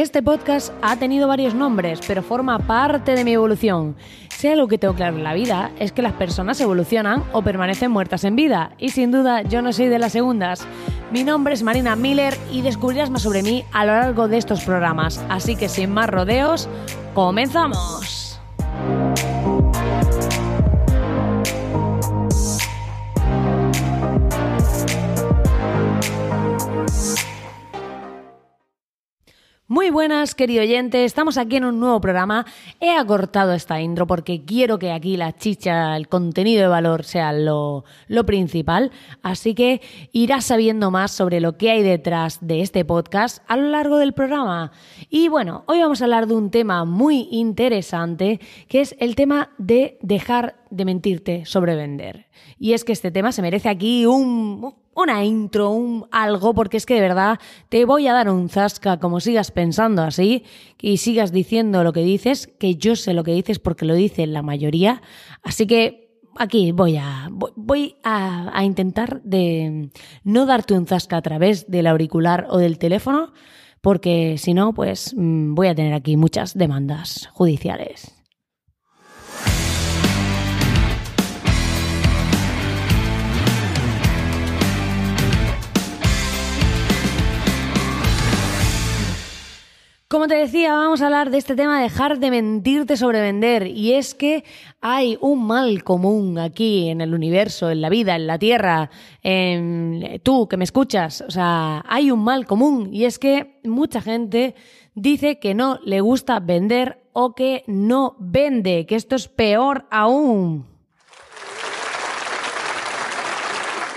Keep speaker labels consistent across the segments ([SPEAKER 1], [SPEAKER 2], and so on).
[SPEAKER 1] Este podcast ha tenido varios nombres, pero forma parte de mi evolución. Si algo que tengo claro en la vida es que las personas evolucionan o permanecen muertas en vida, y sin duda yo no soy de las segundas. Mi nombre es Marina Miller y descubrirás más sobre mí a lo largo de estos programas, así que sin más rodeos, comenzamos. Muy buenas, querido oyente. Estamos aquí en un nuevo programa. He acortado esta intro porque quiero que aquí la chicha, el contenido de valor sea lo, lo, principal. Así que irás sabiendo más sobre lo que hay detrás de este podcast a lo largo del programa. Y bueno, hoy vamos a hablar de un tema muy interesante que es el tema de dejar de mentirte sobre vender. Y es que este tema se merece aquí un, una intro, un algo, porque es que de verdad te voy a dar un zasca como sigas pensando así y sigas diciendo lo que dices, que yo sé lo que dices porque lo dice la mayoría. Así que aquí voy a, voy a, a intentar de no darte un zasca a través del auricular o del teléfono, porque si no, pues mm, voy a tener aquí muchas demandas judiciales. Como te decía, vamos a hablar de este tema de dejar de mentirte sobre vender. Y es que hay un mal común aquí en el universo, en la vida, en la tierra, en tú que me escuchas. O sea, hay un mal común y es que mucha gente dice que no le gusta vender o que no vende, que esto es peor aún.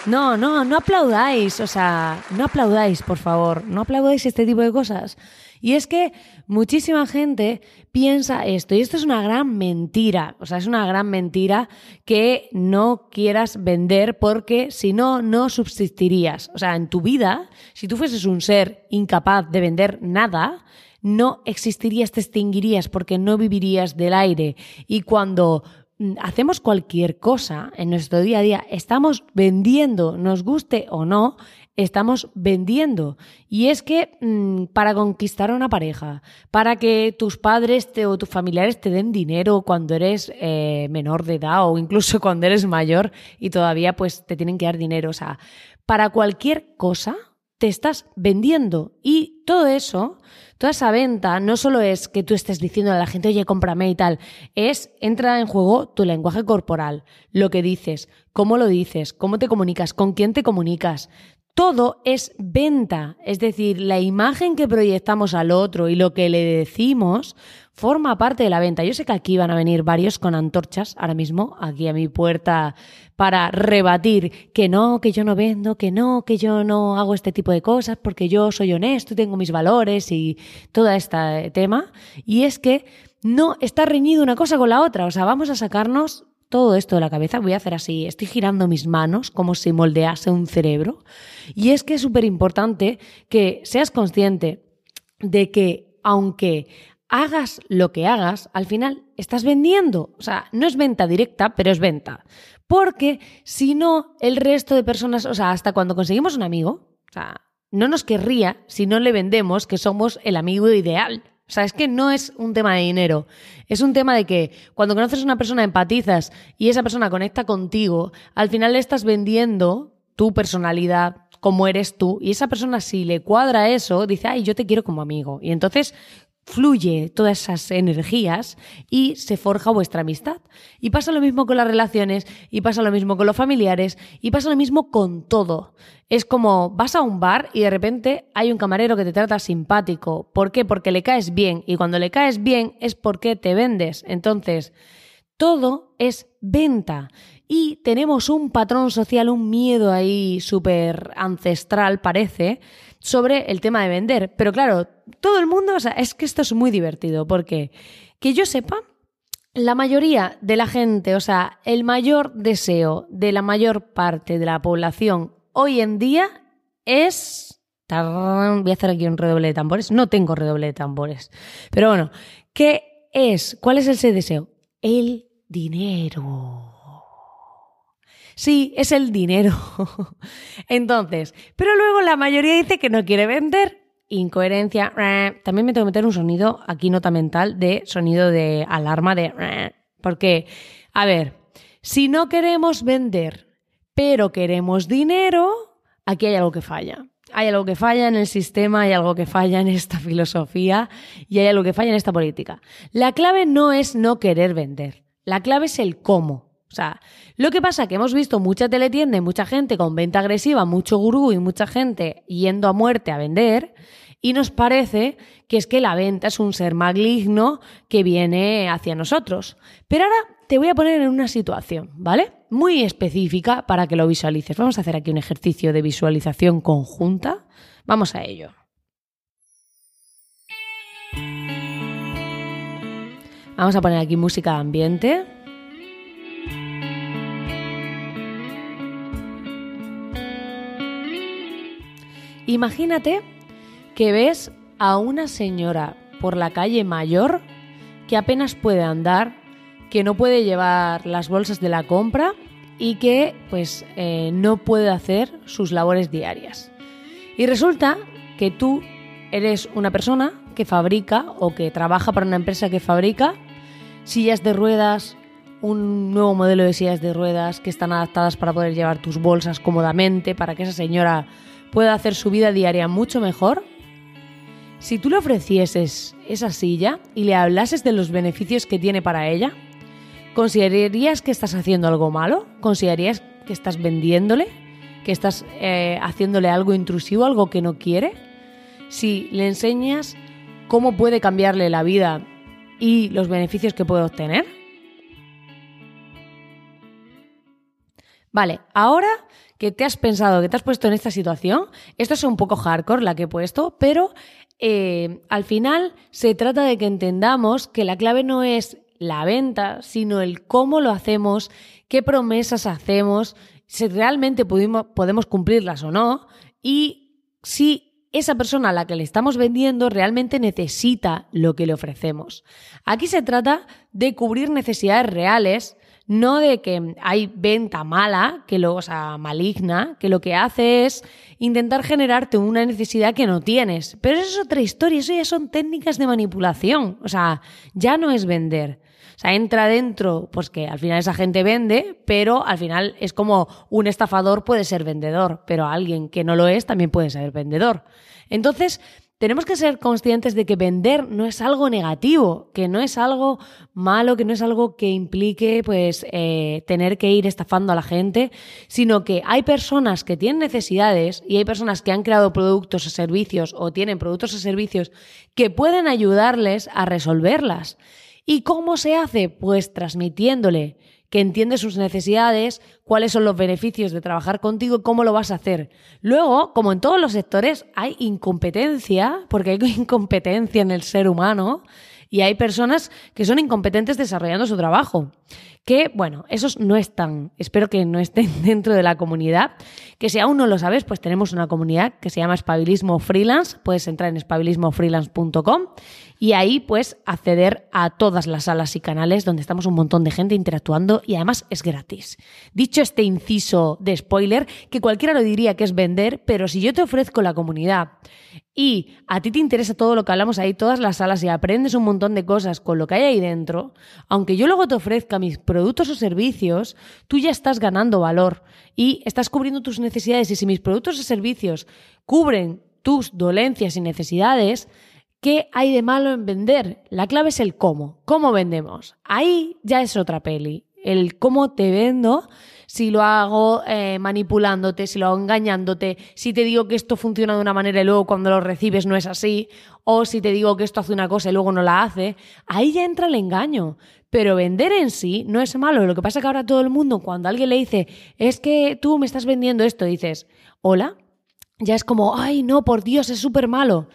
[SPEAKER 1] No, no, no aplaudáis, o sea, no aplaudáis, por favor, no aplaudáis este tipo de cosas. Y es que muchísima gente piensa esto, y esto es una gran mentira, o sea, es una gran mentira que no quieras vender porque si no, no subsistirías. O sea, en tu vida, si tú fueses un ser incapaz de vender nada, no existirías, te extinguirías porque no vivirías del aire. Y cuando mm, hacemos cualquier cosa en nuestro día a día, estamos vendiendo, nos guste o no, estamos vendiendo. Y es que mmm, para conquistar a una pareja, para que tus padres te, o tus familiares te den dinero cuando eres eh, menor de edad o incluso cuando eres mayor y todavía pues te tienen que dar dinero. O sea, para cualquier cosa te estás vendiendo. Y todo eso, toda esa venta, no solo es que tú estés diciendo a la gente, oye, cómprame y tal, es, entra en juego tu lenguaje corporal, lo que dices, cómo lo dices, cómo te comunicas, con quién te comunicas, todo es venta, es decir, la imagen que proyectamos al otro y lo que le decimos forma parte de la venta. Yo sé que aquí van a venir varios con antorchas ahora mismo, aquí a mi puerta, para rebatir que no, que yo no vendo, que no, que yo no hago este tipo de cosas porque yo soy honesto y tengo mis valores y todo este tema. Y es que no está reñido una cosa con la otra, o sea, vamos a sacarnos todo esto de la cabeza, voy a hacer así, estoy girando mis manos como si moldease un cerebro. Y es que es súper importante que seas consciente de que aunque hagas lo que hagas, al final estás vendiendo. O sea, no es venta directa, pero es venta. Porque si no, el resto de personas, o sea, hasta cuando conseguimos un amigo, o sea, no nos querría si no le vendemos que somos el amigo ideal. Sea, es que no es un tema de dinero. Es un tema de que cuando conoces a una persona empatizas y esa persona conecta contigo, al final le estás vendiendo tu personalidad, como eres tú, y esa persona si le cuadra eso, dice, ay, yo te quiero como amigo. Y entonces fluye todas esas energías y se forja vuestra amistad. Y pasa lo mismo con las relaciones, y pasa lo mismo con los familiares, y pasa lo mismo con todo. Es como vas a un bar y de repente hay un camarero que te trata simpático. ¿Por qué? Porque le caes bien. Y cuando le caes bien es porque te vendes. Entonces, todo es venta. Y tenemos un patrón social, un miedo ahí súper ancestral, parece, sobre el tema de vender. Pero claro, todo el mundo, o sea, es que esto es muy divertido, porque que yo sepa, la mayoría de la gente, o sea, el mayor deseo de la mayor parte de la población hoy en día es... Voy a hacer aquí un redoble de tambores. No tengo redoble de tambores. Pero bueno, ¿qué es? ¿Cuál es ese deseo? El dinero. Sí, es el dinero. Entonces, pero luego la mayoría dice que no quiere vender incoherencia. También me tengo que meter un sonido, aquí nota mental, de sonido de alarma de... Porque, a ver, si no queremos vender, pero queremos dinero, aquí hay algo que falla. Hay algo que falla en el sistema, hay algo que falla en esta filosofía y hay algo que falla en esta política. La clave no es no querer vender, la clave es el cómo. O sea, lo que pasa es que hemos visto mucha teletienda y mucha gente con venta agresiva, mucho gurú y mucha gente yendo a muerte a vender y nos parece que es que la venta es un ser maligno que viene hacia nosotros. Pero ahora te voy a poner en una situación, ¿vale? Muy específica para que lo visualices. Vamos a hacer aquí un ejercicio de visualización conjunta. Vamos a ello. Vamos a poner aquí música de ambiente. Imagínate que ves a una señora por la calle mayor que apenas puede andar, que no puede llevar las bolsas de la compra y que pues eh, no puede hacer sus labores diarias. Y resulta que tú eres una persona que fabrica o que trabaja para una empresa que fabrica sillas de ruedas, un nuevo modelo de sillas de ruedas que están adaptadas para poder llevar tus bolsas cómodamente, para que esa señora pueda hacer su vida diaria mucho mejor? Si tú le ofrecieses esa silla y le hablases de los beneficios que tiene para ella, ¿considerarías que estás haciendo algo malo? ¿Considerarías que estás vendiéndole? ¿Que estás eh, haciéndole algo intrusivo, algo que no quiere? Si le enseñas cómo puede cambiarle la vida y los beneficios que puede obtener. Vale, ahora que te has pensado, que te has puesto en esta situación, esto es un poco hardcore la que he puesto, pero eh, al final se trata de que entendamos que la clave no es la venta, sino el cómo lo hacemos, qué promesas hacemos, si realmente podemos cumplirlas o no, y si esa persona a la que le estamos vendiendo realmente necesita lo que le ofrecemos. Aquí se trata de cubrir necesidades reales no de que hay venta mala, que lo, o sea, maligna, que lo que hace es intentar generarte una necesidad que no tienes. Pero eso es otra historia, eso ya son técnicas de manipulación. O sea, ya no es vender. O sea, entra dentro, pues que al final esa gente vende, pero al final es como un estafador puede ser vendedor, pero alguien que no lo es también puede ser vendedor. Entonces, tenemos que ser conscientes de que vender no es algo negativo, que no es algo malo, que no es algo que implique pues eh, tener que ir estafando a la gente, sino que hay personas que tienen necesidades y hay personas que han creado productos o servicios o tienen productos o servicios que pueden ayudarles a resolverlas. ¿Y cómo se hace? Pues transmitiéndole que entiende sus necesidades, cuáles son los beneficios de trabajar contigo y cómo lo vas a hacer. Luego, como en todos los sectores, hay incompetencia, porque hay incompetencia en el ser humano, y hay personas que son incompetentes desarrollando su trabajo. Que, bueno, esos no están, espero que no estén dentro de la comunidad. Que si aún no lo sabes, pues tenemos una comunidad que se llama Espabilismo Freelance. Puedes entrar en espabilismofreelance.com y ahí pues acceder a todas las salas y canales donde estamos un montón de gente interactuando y además es gratis. Dicho este inciso de spoiler, que cualquiera lo diría que es vender, pero si yo te ofrezco la comunidad y a ti te interesa todo lo que hablamos ahí, todas las salas y aprendes un montón de cosas con lo que hay ahí dentro, aunque yo luego te ofrezca mis productos o servicios, tú ya estás ganando valor y estás cubriendo tus necesidades y si mis productos o servicios cubren tus dolencias y necesidades, ¿Qué hay de malo en vender? La clave es el cómo. ¿Cómo vendemos? Ahí ya es otra peli. El cómo te vendo si lo hago eh, manipulándote, si lo hago engañándote, si te digo que esto funciona de una manera y luego cuando lo recibes no es así, o si te digo que esto hace una cosa y luego no la hace, ahí ya entra el engaño. Pero vender en sí no es malo. Lo que pasa es que ahora todo el mundo, cuando alguien le dice, es que tú me estás vendiendo esto, dices, hola, ya es como, ay, no, por Dios, es súper malo.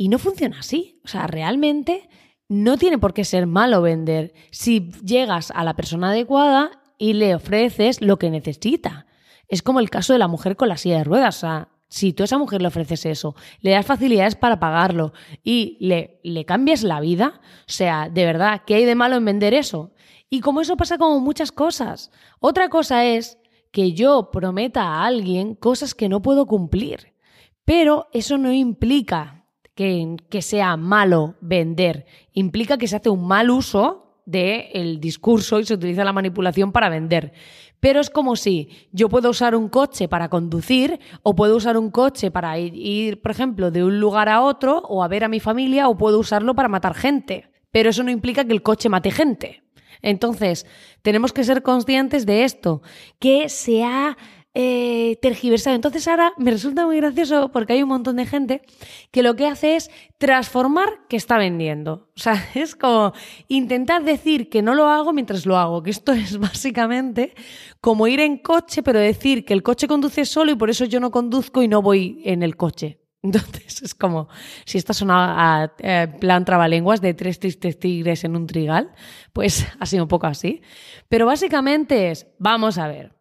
[SPEAKER 1] Y no funciona así. O sea, realmente no tiene por qué ser malo vender si llegas a la persona adecuada y le ofreces lo que necesita. Es como el caso de la mujer con la silla de ruedas. O sea, si tú a esa mujer le ofreces eso, le das facilidades para pagarlo y le, le cambias la vida, o sea, de verdad, ¿qué hay de malo en vender eso? Y como eso pasa con muchas cosas. Otra cosa es que yo prometa a alguien cosas que no puedo cumplir. Pero eso no implica que, sea malo vender, implica que se hace un mal uso del discurso y se utiliza la manipulación para vender. Pero es como si yo puedo usar un coche para conducir o puedo usar un coche para ir, por ejemplo, de un lugar a otro o a ver a mi familia o puedo usarlo para matar gente. Pero eso no implica que el coche mate gente. Entonces, tenemos que ser conscientes de esto, que se ha eh, tergiversado. Entonces ahora me resulta muy gracioso porque hay un montón de gente que lo que hace es transformar que está vendiendo. O sea, es como intentar decir que no lo hago mientras lo hago, que esto es básicamente como ir en coche, pero decir que el coche conduce solo y por eso yo no conduzco y no voy en el coche. Entonces es como si esto sonaba a eh, plan trabalenguas de tres tristes tigres en un trigal, pues ha sido un poco así. Pero básicamente es, vamos a ver,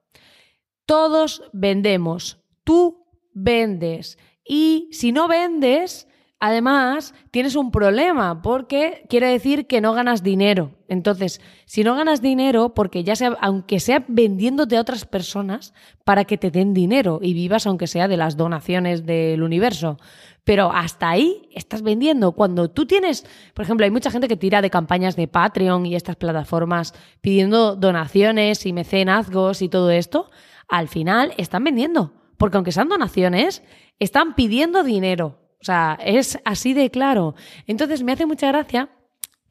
[SPEAKER 1] todos vendemos, tú vendes y si no vendes, Además, tienes un problema porque quiere decir que no ganas dinero. Entonces, si no ganas dinero, porque ya sea, aunque sea vendiéndote a otras personas para que te den dinero y vivas, aunque sea de las donaciones del universo, pero hasta ahí estás vendiendo. Cuando tú tienes, por ejemplo, hay mucha gente que tira de campañas de Patreon y estas plataformas pidiendo donaciones y mecenazgos y todo esto, al final están vendiendo. Porque aunque sean donaciones, están pidiendo dinero. O sea, es así de claro. Entonces me hace mucha gracia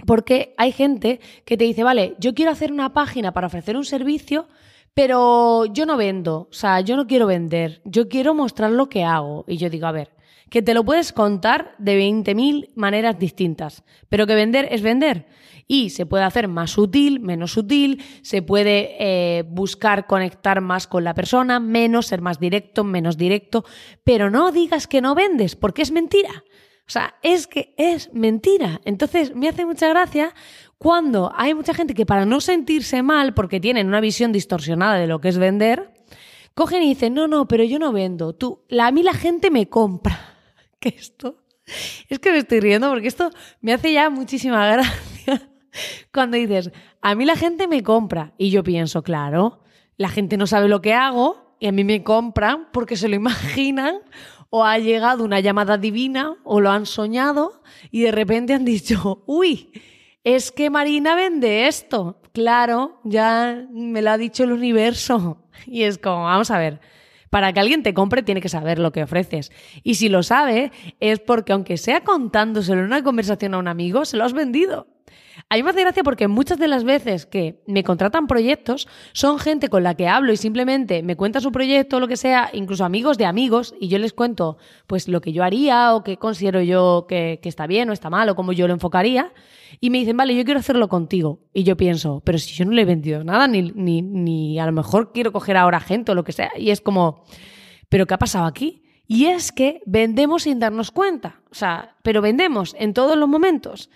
[SPEAKER 1] porque hay gente que te dice, vale, yo quiero hacer una página para ofrecer un servicio, pero yo no vendo, o sea, yo no quiero vender, yo quiero mostrar lo que hago. Y yo digo, a ver, que te lo puedes contar de 20.000 maneras distintas, pero que vender es vender y se puede hacer más sutil, menos sutil, se puede eh, buscar conectar más con la persona, menos, ser más directo, menos directo, pero no digas que no vendes, porque es mentira. O sea, es que es mentira. Entonces, me hace mucha gracia cuando hay mucha gente que para no sentirse mal, porque tienen una visión distorsionada de lo que es vender, cogen y dicen, no, no, pero yo no vendo. Tú, a mí la gente me compra. Que esto... Es que me estoy riendo porque esto me hace ya muchísima gracia. Cuando dices, a mí la gente me compra y yo pienso, claro, la gente no sabe lo que hago y a mí me compran porque se lo imaginan o ha llegado una llamada divina o lo han soñado y de repente han dicho, uy, es que Marina vende esto. Claro, ya me lo ha dicho el universo. Y es como, vamos a ver, para que alguien te compre tiene que saber lo que ofreces. Y si lo sabe, es porque aunque sea contándoselo en una conversación a un amigo, se lo has vendido. A mí me hace gracia porque muchas de las veces que me contratan proyectos son gente con la que hablo y simplemente me cuenta su proyecto o lo que sea, incluso amigos de amigos, y yo les cuento pues lo que yo haría o que considero yo que, está bien o está mal o cómo yo lo enfocaría. Y me dicen, vale, yo quiero hacerlo contigo. Y yo pienso, pero si yo no le he vendido nada, ni, ni, ni a lo mejor quiero coger ahora gente o lo que sea. Y es como, ¿pero qué ha pasado aquí? Y es que vendemos sin darnos cuenta. O sea, pero vendemos en todos los momentos.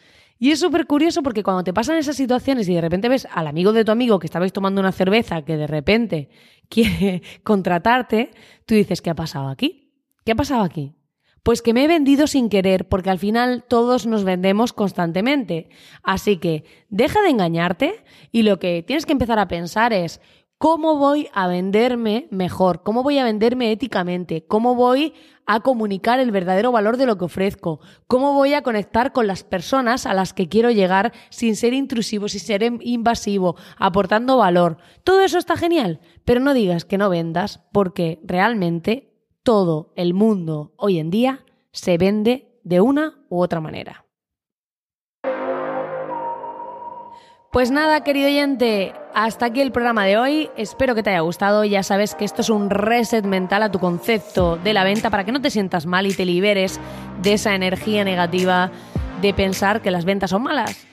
[SPEAKER 1] Y es súper curioso porque cuando te pasan esas situaciones y de repente ves al amigo de tu amigo que estabais tomando una cerveza que de repente quiere contratarte, tú dices, ¿qué ha pasado aquí? ¿Qué ha pasado aquí? Pues que me he vendido sin querer, porque al final todos nos vendemos constantemente. Así que deja de engañarte y lo que tienes que empezar a pensar es, ¿Cómo voy a venderme mejor? ¿Cómo voy a venderme éticamente? ¿Cómo voy a comunicar el verdadero valor de lo que ofrezco? ¿Cómo voy a conectar con las personas a las que quiero llegar sin ser intrusivo, sin ser invasivo, aportando valor? Todo eso está genial, pero no digas que no vendas porque realmente todo el mundo hoy en día se vende de una u otra manera. Pues nada, querido oyente, hasta aquí el programa de hoy. Espero que te haya gustado. Ya sabes que esto es un reset mental a tu concepto de la venta para que no te sientas mal y te liberes de esa energía negativa de pensar que las ventas son malas.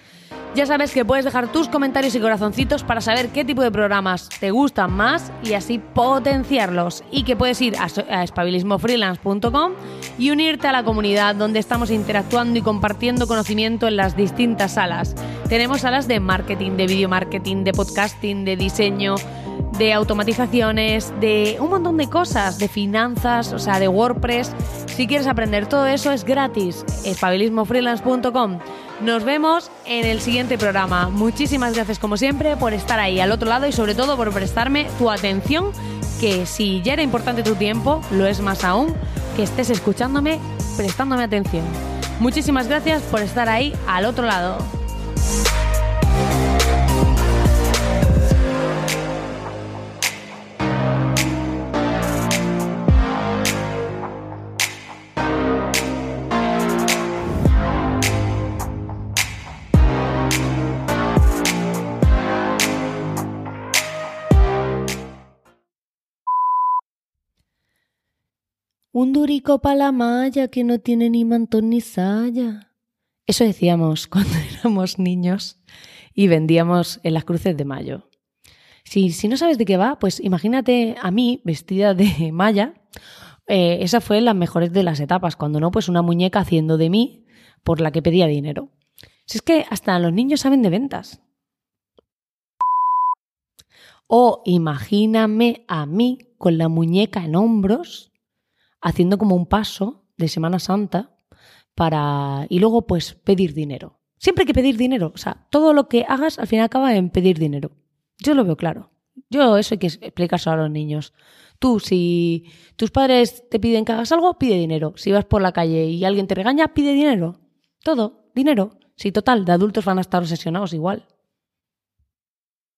[SPEAKER 1] Ya sabes que puedes dejar tus comentarios y corazoncitos para saber qué tipo de programas te gustan más y así potenciarlos. Y que puedes ir a espabilismofreelance.com y unirte a la comunidad donde estamos interactuando y compartiendo conocimiento en las distintas salas. Tenemos salas de marketing, de video marketing, de podcasting, de diseño, de automatizaciones, de un montón de cosas, de finanzas, o sea, de WordPress. Si quieres aprender todo eso es gratis. espabilismofreelance.com. Nos vemos en el siguiente programa. Muchísimas gracias como siempre por estar ahí al otro lado y sobre todo por prestarme tu atención, que si ya era importante tu tiempo, lo es más aún que estés escuchándome, prestándome atención. Muchísimas gracias por estar ahí al otro lado. Un durico para la malla que no tiene ni mantón ni saya. Eso decíamos cuando éramos niños y vendíamos en las cruces de mayo. Si, si no sabes de qué va, pues imagínate a mí vestida de malla. Eh, esa fue la mejores de las etapas, cuando no, pues una muñeca haciendo de mí por la que pedía dinero. Si es que hasta los niños saben de ventas. O imagíname a mí con la muñeca en hombros haciendo como un paso de Semana Santa para y luego pues pedir dinero. Siempre hay que pedir dinero, o sea, todo lo que hagas al final acaba en pedir dinero. Yo lo veo claro. Yo eso hay que explicárselo a los niños. Tú, si tus padres te piden que hagas algo, pide dinero. Si vas por la calle y alguien te regaña, pide dinero. Todo, dinero. Si total, de adultos van a estar obsesionados igual.